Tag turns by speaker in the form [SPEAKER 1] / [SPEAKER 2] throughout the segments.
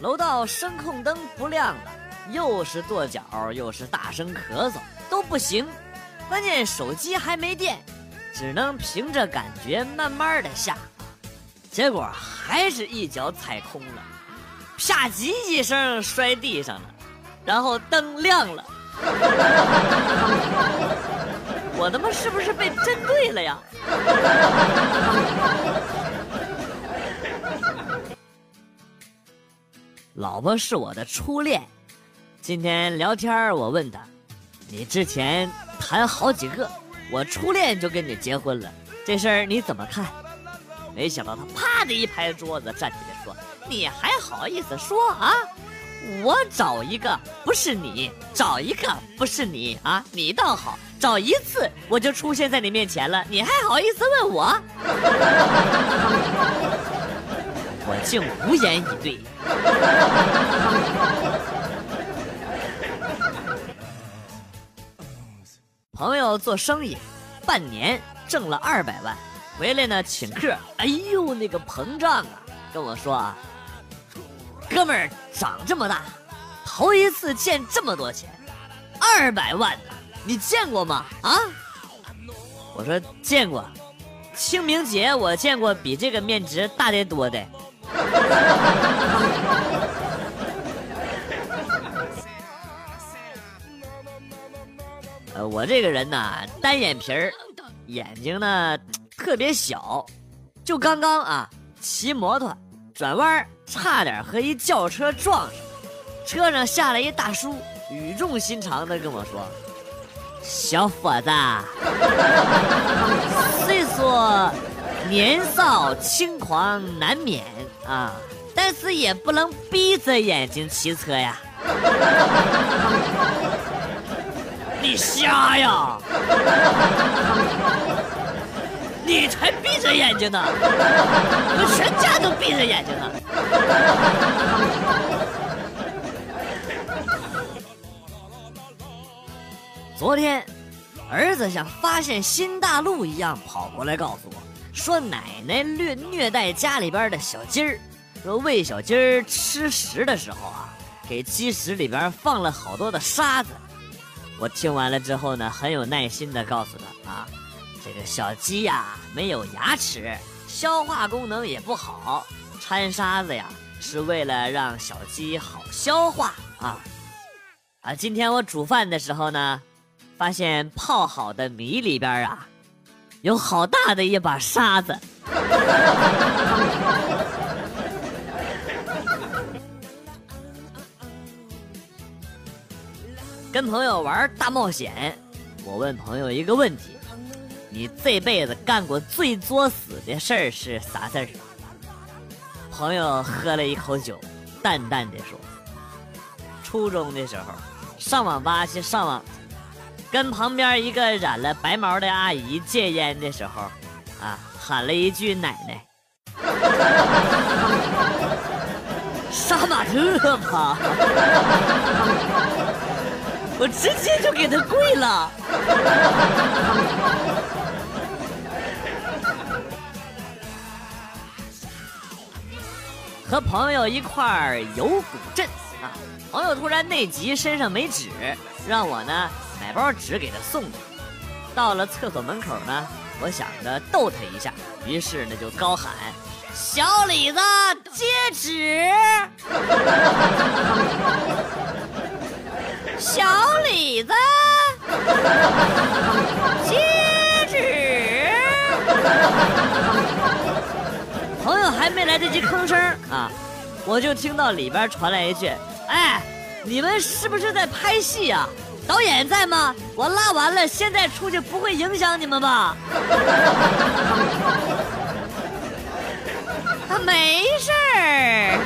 [SPEAKER 1] 楼道声控灯不亮了，又是跺脚，又是大声咳嗽，都不行。关键手机还没电，只能凭着感觉慢慢的下。结果还是一脚踩空了，啪叽一声摔地上了，然后灯亮了。我他妈是不是被针对了呀？老婆是我的初恋，今天聊天我问她，你之前谈好几个，我初恋就跟你结婚了，这事儿你怎么看？没想到他啪的一拍桌子，站起来说：“你还好意思说啊？我找一个不是你，找一个不是你啊？你倒好，找一次我就出现在你面前了，你还好意思问我？”竟无言以对。朋友做生意，半年挣了二百万，回来呢请客，哎呦那个膨胀啊！跟我说啊，哥们儿长这么大，头一次见这么多钱，二百万呢，你见过吗？啊？我说见过，清明节我见过比这个面值大得多的。呃，我这个人呢，单眼皮儿，眼睛呢特别小，就刚刚啊骑摩托转弯，差点和一轿车撞上，车上下来一大叔，语重心长的跟我说：“ 小伙子，虽说年少轻狂难免啊，但是也不能闭着眼睛骑车呀。”你瞎呀！你才闭着眼睛呢，我们全家都闭着眼睛呢。昨天，儿子像发现新大陆一样跑过来告诉我，说奶奶虐虐待家里边的小鸡儿，说喂小鸡儿吃食的时候啊，给鸡食里边放了好多的沙子。我听完了之后呢，很有耐心的告诉他啊，这个小鸡呀没有牙齿，消化功能也不好，掺沙子呀是为了让小鸡好消化啊。啊，今天我煮饭的时候呢，发现泡好的米里边啊，有好大的一把沙子。跟朋友玩大冒险，我问朋友一个问题：你这辈子干过最作死的事儿是啥事儿？朋友喝了一口酒，淡淡的说：初中的时候，上网吧去上网，跟旁边一个染了白毛的阿姨戒烟的时候，啊，喊了一句奶奶，杀马特吧。我直接就给他跪了。和朋友一块儿游古镇啊，朋友突然内急，身上没纸，让我呢买包纸给他送去。到了厕所门口呢，我想着逗他一下，于是呢就高喊：“小李子，接纸！” 小李子，接纸。朋友还没来得及吭声啊，我就听到里边传来一句：“哎，你们是不是在拍戏啊？导演在吗？我拉完了，现在出去不会影响你们吧？” 啊，没事儿。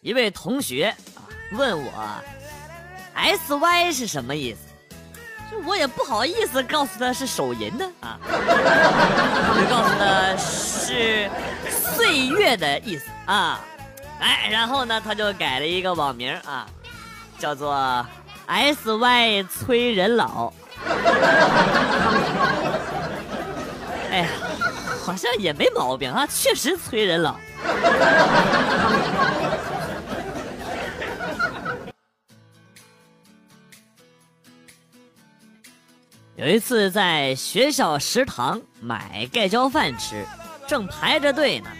[SPEAKER 1] 一位同学啊问我，S Y 是什么意思？就我也不好意思告诉他是手淫呢啊，告诉他是岁月的意思啊，哎，然后呢他就改了一个网名啊，叫做 S Y 催人老。哎呀，好像也没毛病啊，确实催人老。有一次在学校食堂买盖浇饭吃，正排着队呢，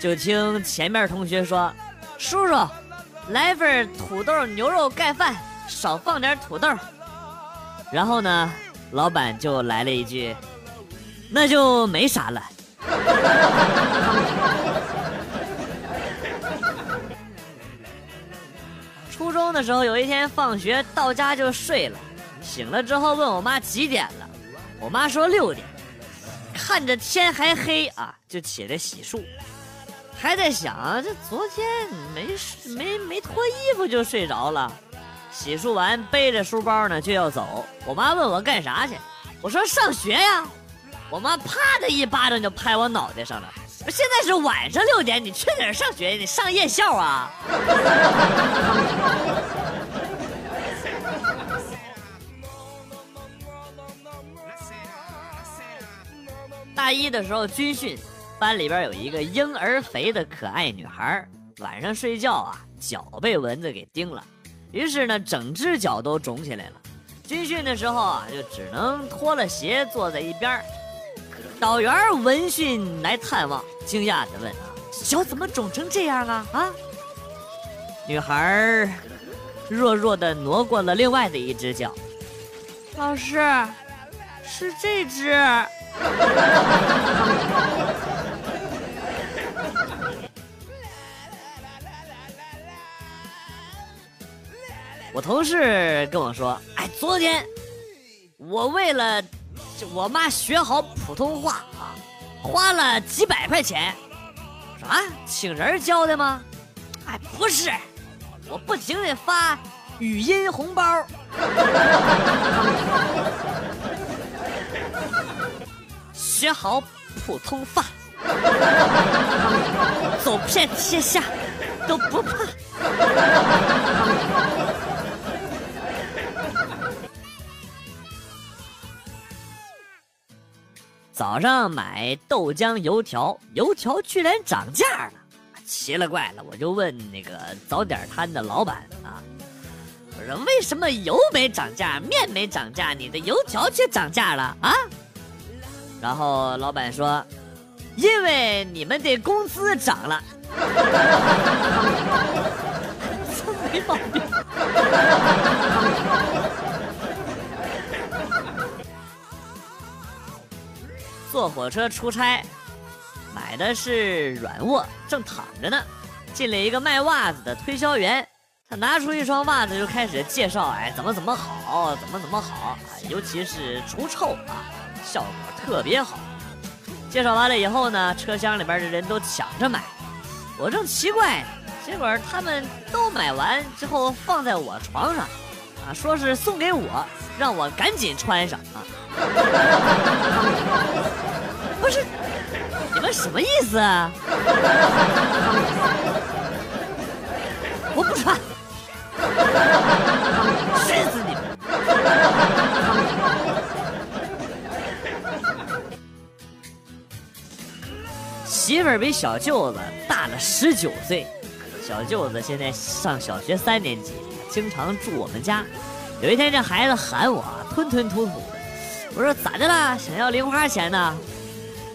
[SPEAKER 1] 就听前面同学说：“叔叔，来份土豆牛肉盖饭，少放点土豆。”然后呢，老板就来了一句：“那就没啥了。”初中的时候，有一天放学到家就睡了。醒了之后问我妈几点了，我妈说六点。看着天还黑啊，就起来洗漱，还在想这昨天没没没脱衣服就睡着了。洗漱完背着书包呢就要走，我妈问我干啥去，我说上学呀。我妈啪的一巴掌就拍我脑袋上了。现在是晚上六点，你去哪儿上学？你上夜校啊？大一的时候军训，班里边有一个婴儿肥的可爱女孩，晚上睡觉啊，脚被蚊子给叮了，于是呢，整只脚都肿起来了。军训的时候啊，就只能脱了鞋坐在一边。导员闻讯来探望，惊讶的问：“啊脚怎么肿成这样啊？”啊，女孩弱弱的挪过了另外的一只脚。老师，是这只。我同事跟我说：“哎，昨天我为了我妈学好普通话啊，花了几百块钱。啥？请人教的吗？哎，不是，我不停的发语音红包。”学好普通话，走遍天下都不怕。早上买豆浆油条，油条居然涨价了，奇了怪了！我就问那个早点摊的老板啊，我说为什么油没涨价，面没涨价，你的油条却涨价了啊？然后老板说：“因为你们的工资涨了。”没毛病。坐火车出差，买的是软卧，正躺着呢，进来一个卖袜子的推销员，他拿出一双袜子就开始介绍，哎，怎么怎么好，怎么怎么好，尤其是除臭啊。效果特别好。介绍完了以后呢，车厢里边的人都抢着买，我正奇怪，结果他们都买完之后放在我床上，啊，说是送给我，让我赶紧穿上啊。什么意思啊？我不穿，熏死你们！媳妇儿比小舅子大了十九岁，小舅子现在上小学三年级，经常住我们家。有一天，这孩子喊我，吞吞吐吐的。我说：“咋的啦？想要零花钱呢？”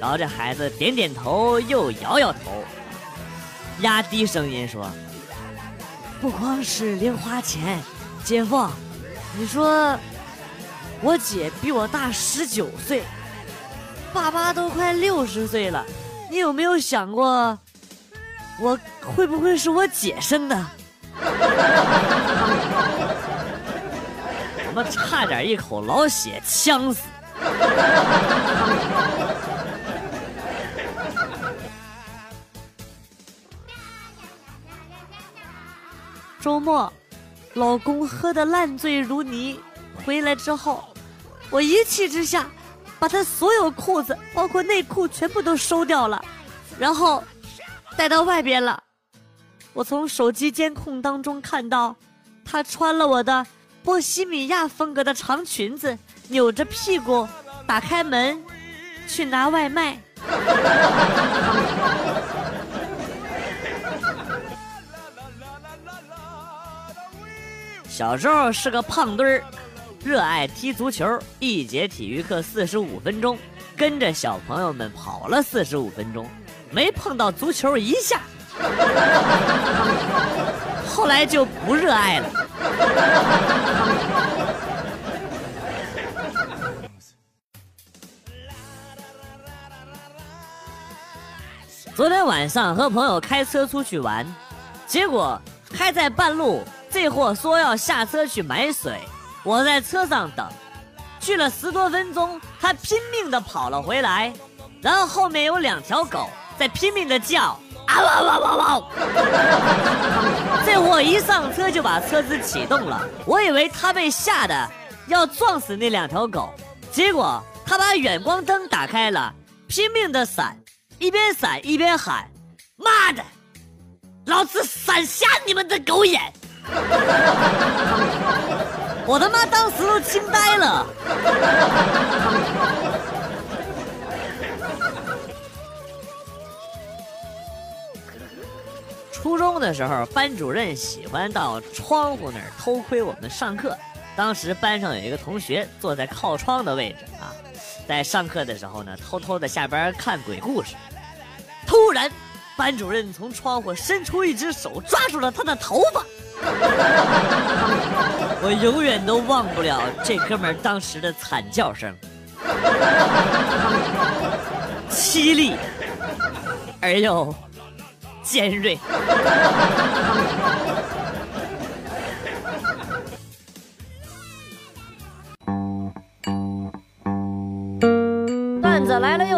[SPEAKER 1] 然后这孩子点点头，又摇摇头，压低声音说：“不光是零花钱，姐夫，你说我姐比我大十九岁，爸妈都快六十岁了。”你有没有想过，我会不会是我姐生的？我们差点一口老血呛死。周末，老公喝得烂醉如泥，回来之后，我一气之下。把他所有裤子，包括内裤，全部都收掉了，然后带到外边了。我从手机监控当中看到，他穿了我的波西米亚风格的长裙子，扭着屁股打开门，去拿外卖。小时候是个胖墩儿，热爱踢足球，一节体育课四十五分钟，跟着小朋友们跑了四十五分钟，没碰到足球一下。后来就不热爱了。昨天晚上和朋友开车出去玩，结果开在半路，这货说要下车去买水，我在车上等，去了十多分钟，他拼命的跑了回来，然后后面有两条狗在拼命的叫，啊哇哇哇哇！这货一上车就把车子启动了，我以为他被吓得要撞死那两条狗，结果他把远光灯打开了，拼命的闪。一边闪一边喊：“妈的，老子闪瞎你们的狗眼！” 我他妈当时都惊呆了。初中的时候，班主任喜欢到窗户那儿偷窥我们上课。当时班上有一个同学坐在靠窗的位置啊。在上课的时候呢，偷偷的下边看鬼故事。突然，班主任从窗户伸出一只手，抓住了他的头发。我永远都忘不了这哥们当时的惨叫声，凄厉而又尖锐。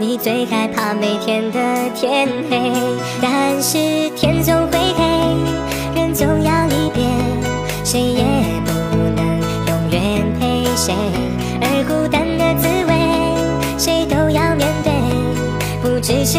[SPEAKER 2] 你最害怕每天的天黑，但是天总会黑，人总要离别，谁也不能永远陪谁，而孤单的滋味，谁都要面对，不只是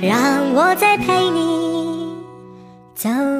[SPEAKER 2] 让我再陪你走。